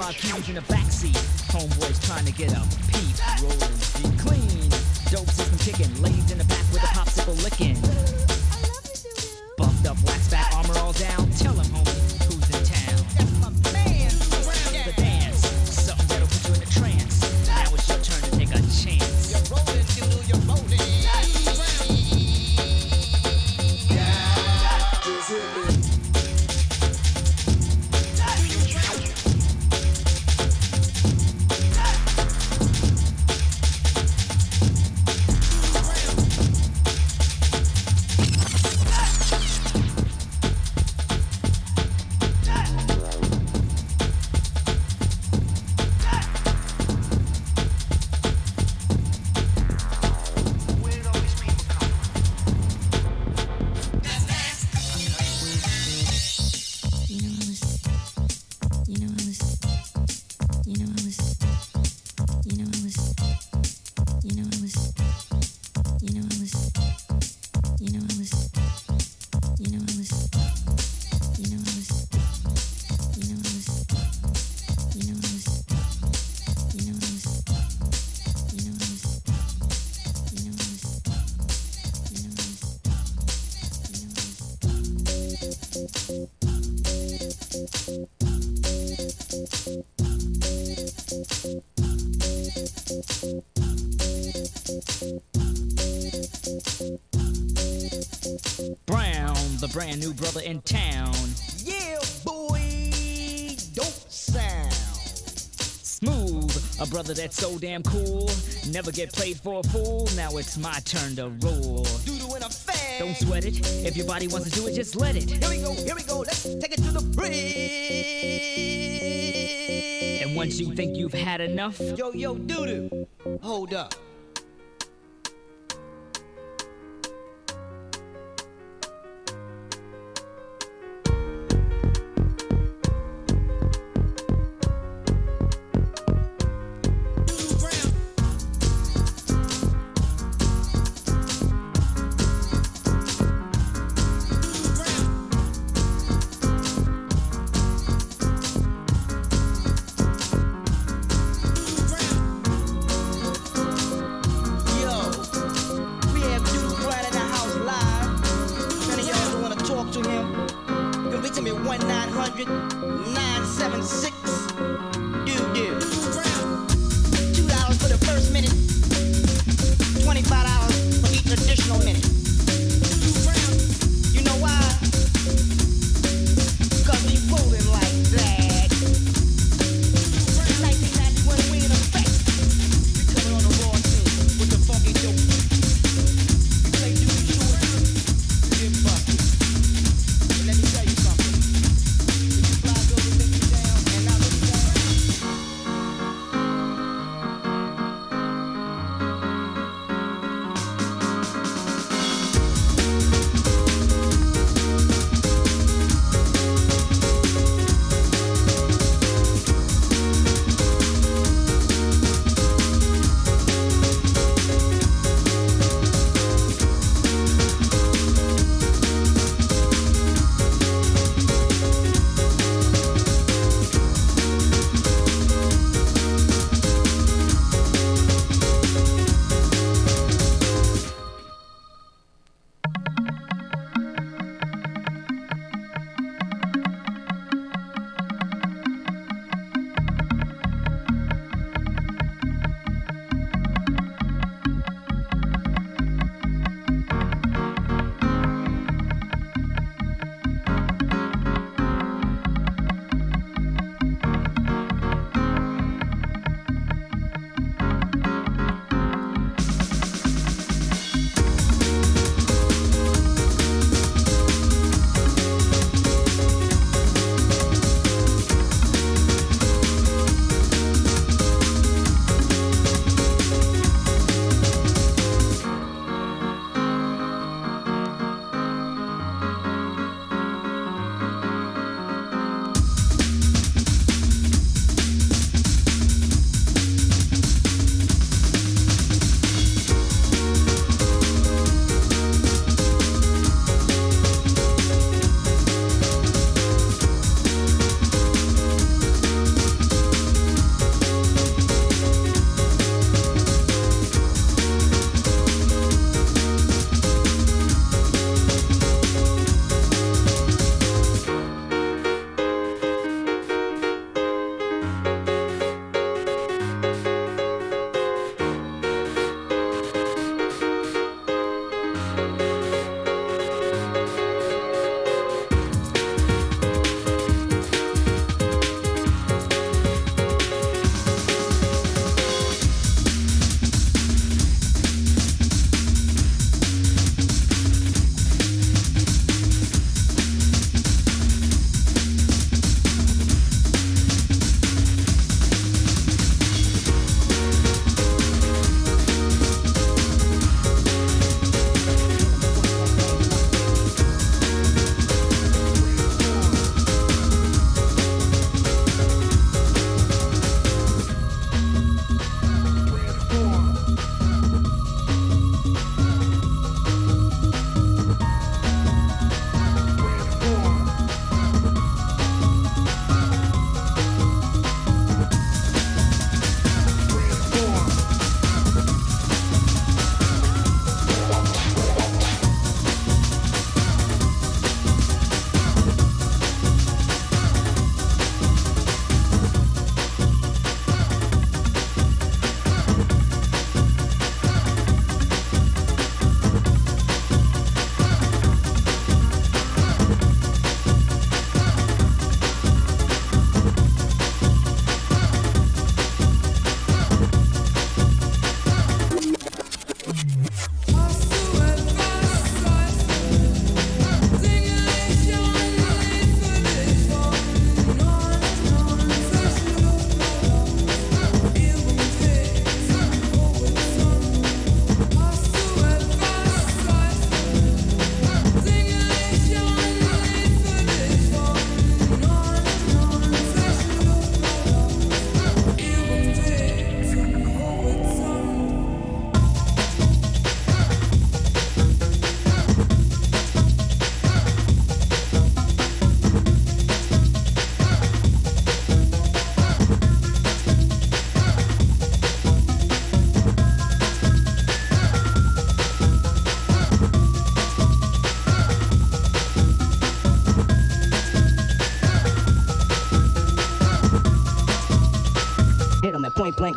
Five huge in the backseat. Homeboys trying to get a peep. Rolling deep clean. Dope system kicking. Ladies in the back with a popsicle licking. Brand new brother in town. Yeah, boy, dope sound. Smooth, a brother that's so damn cool. Never get played for a fool. Now it's my turn to rule. Don't sweat it. If your body wants to do it, just let it. Here we go, here we go. Let's take it to the bridge. And once you think you've had enough, Yo, yo, doodoo. Hold up.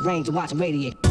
Range to watch them radiate.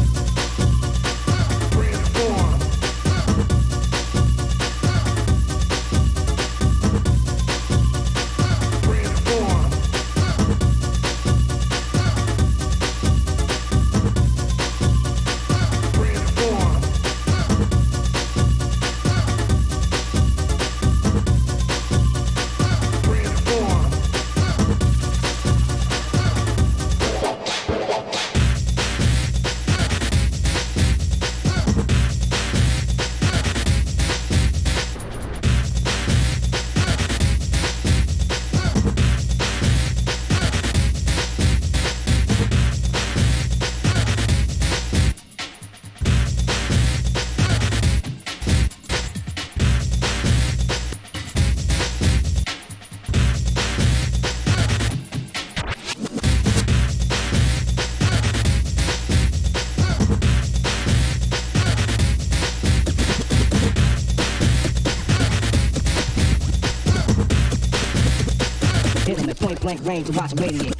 To watch them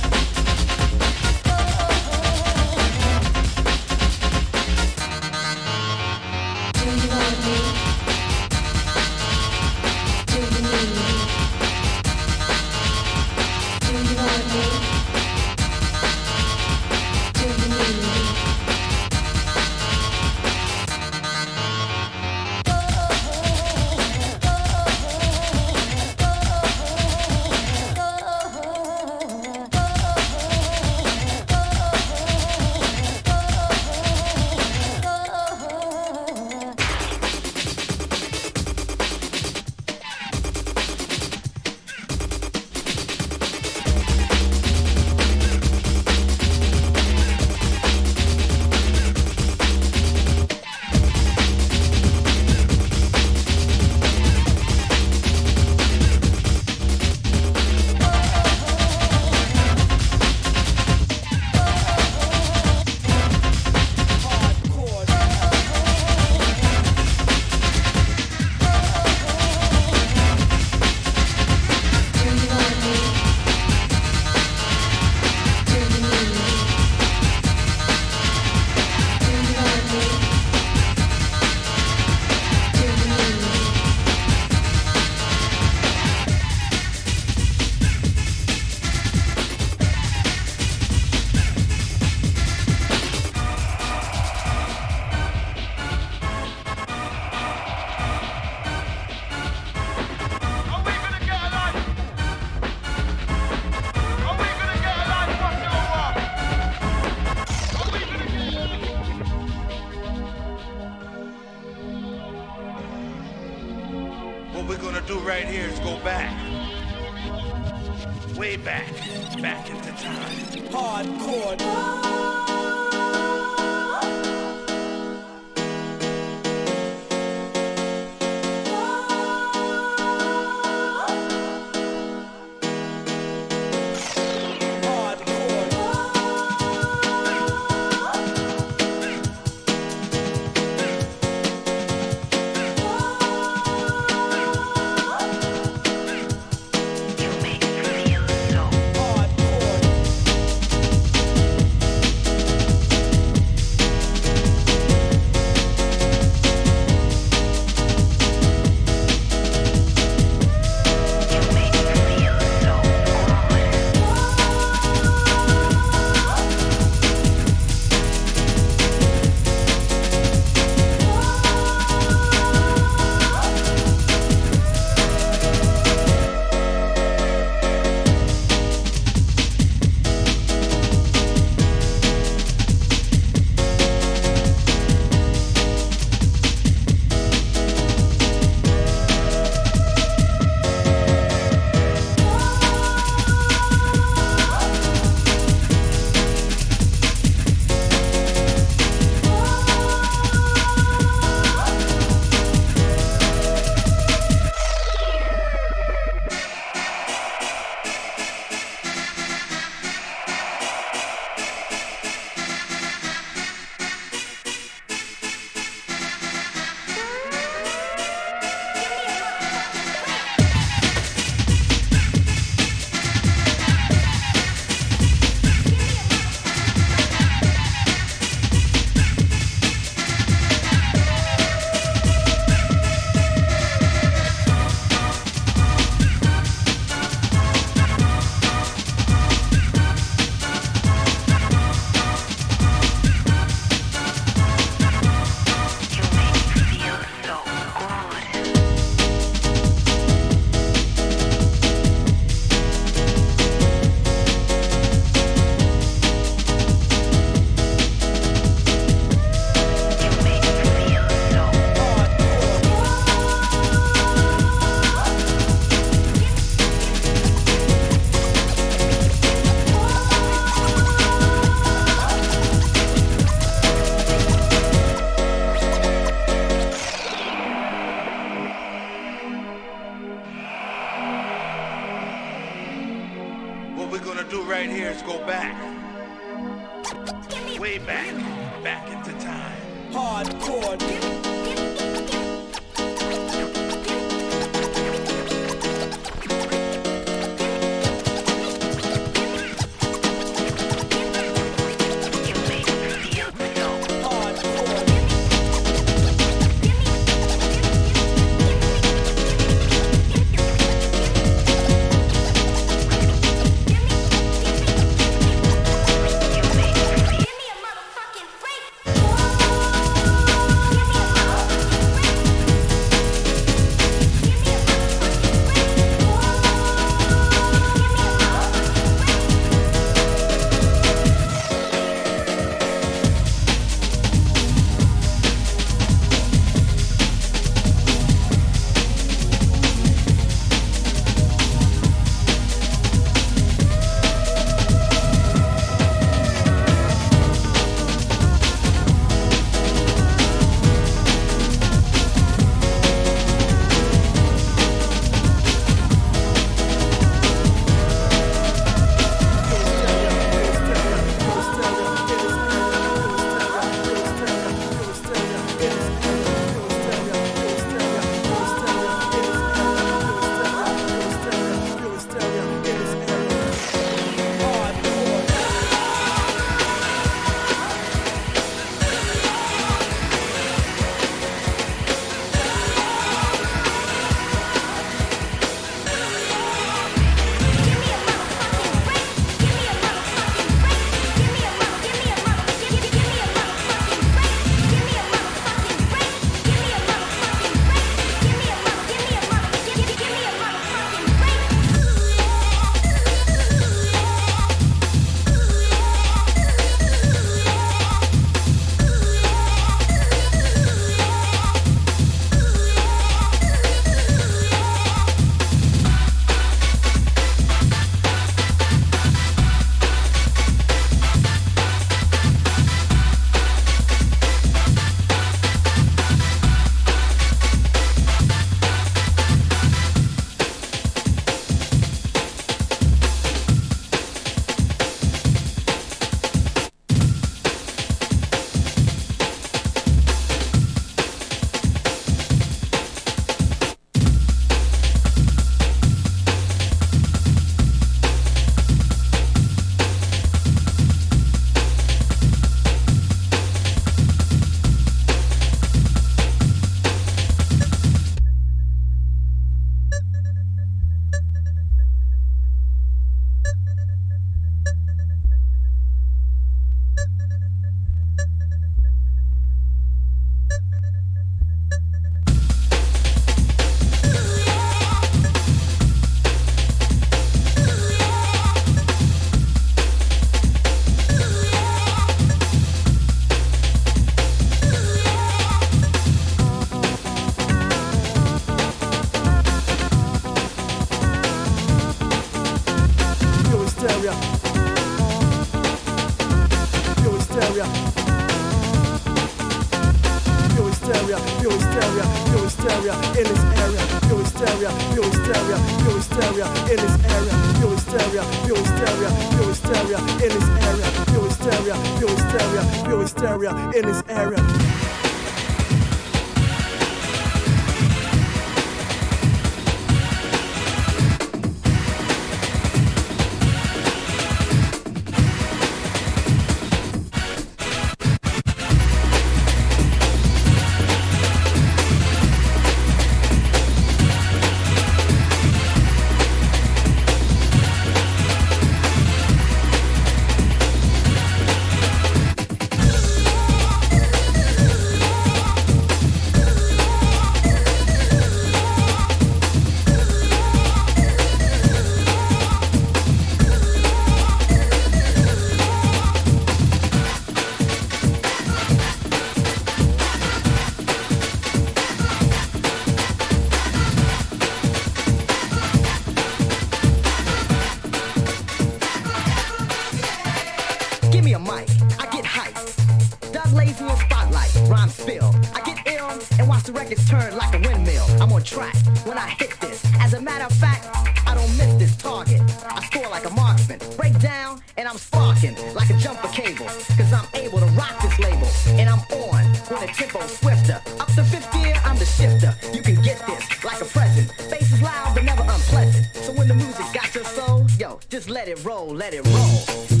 like a present. Bass is loud but never unpleasant. So when the music got your soul, yo, just let it roll, let it roll.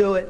Do it.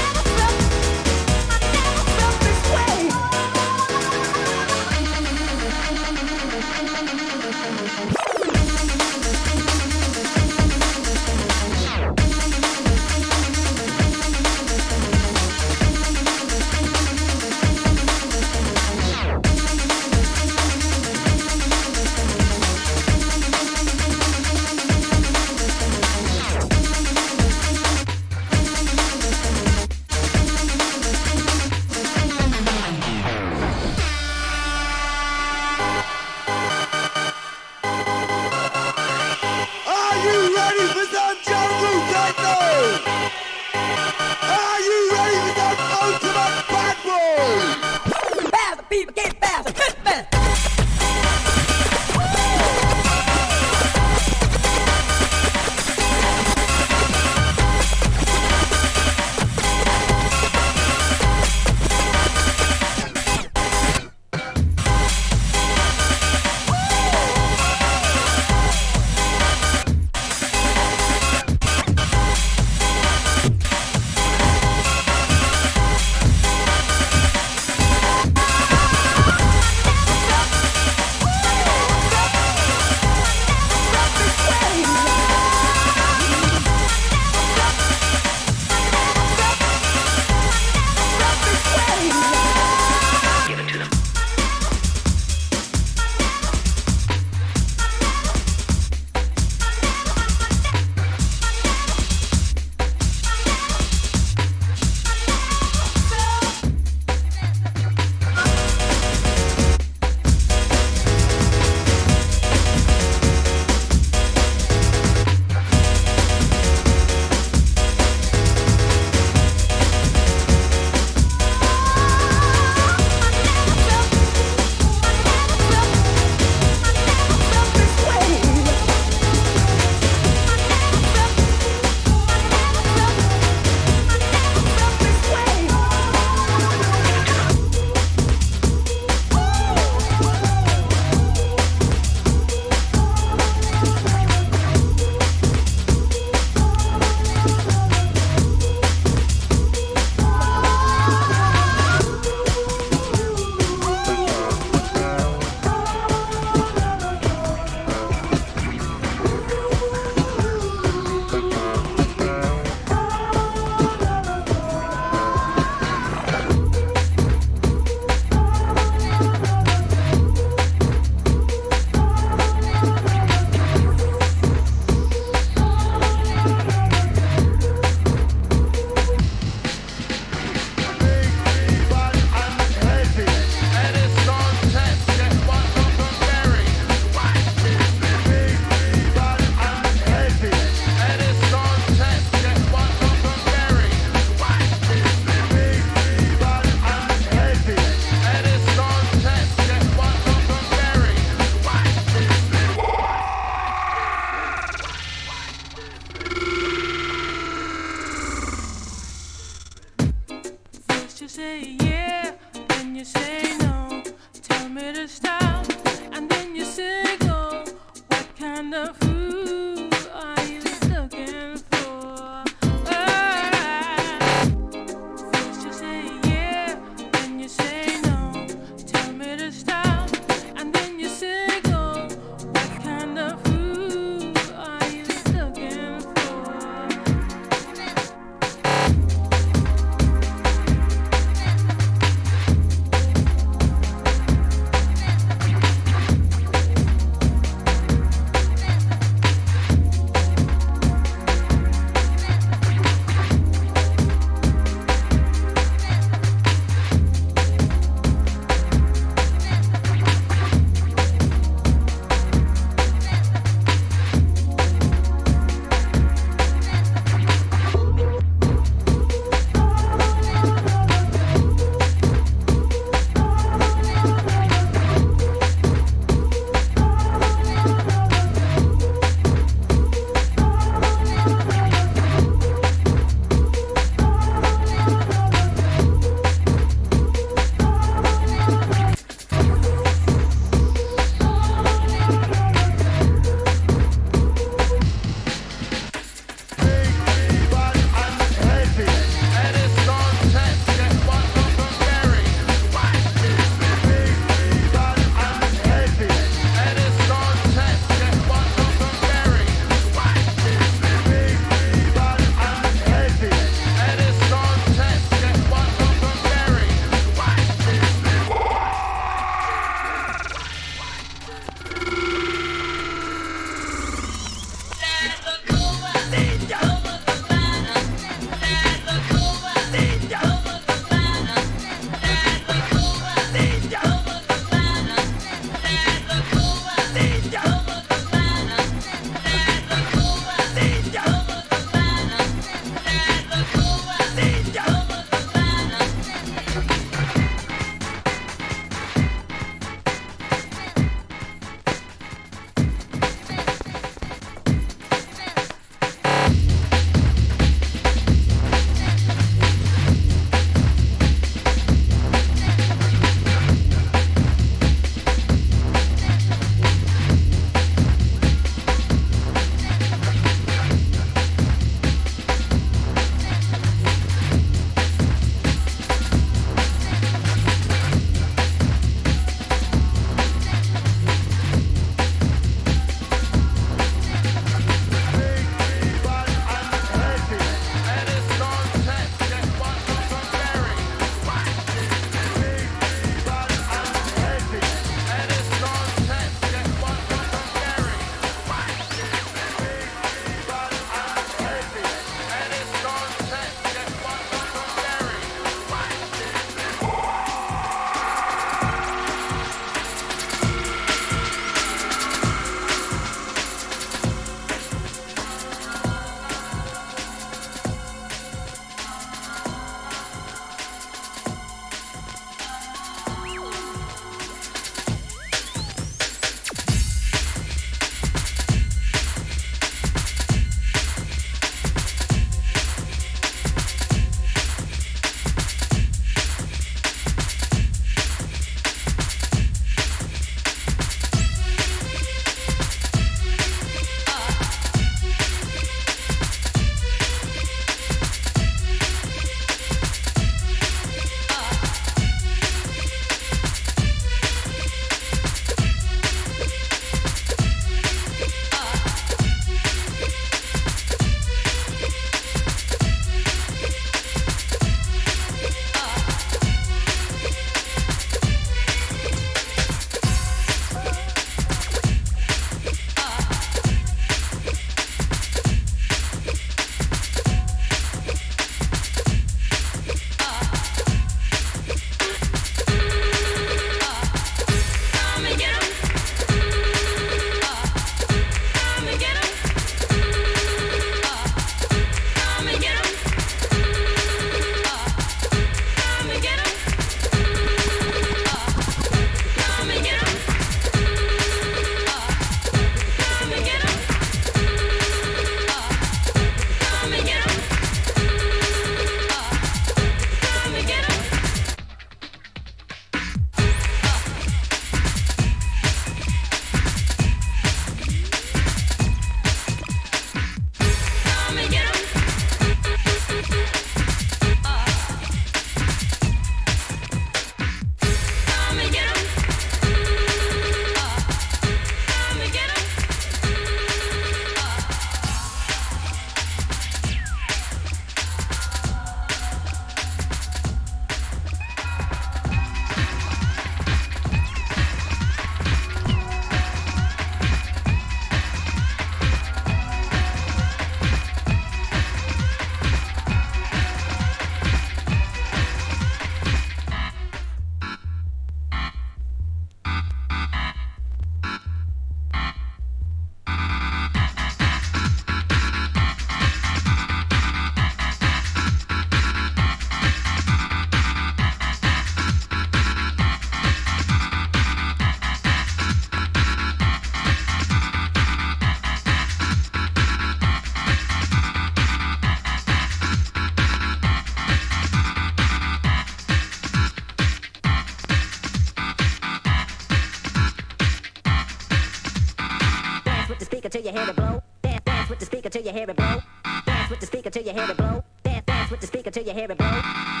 you hear it blow. Dance with the speaker till you hear it blow. Dance, dance with the speaker till you hear it blow.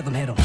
Pedalero.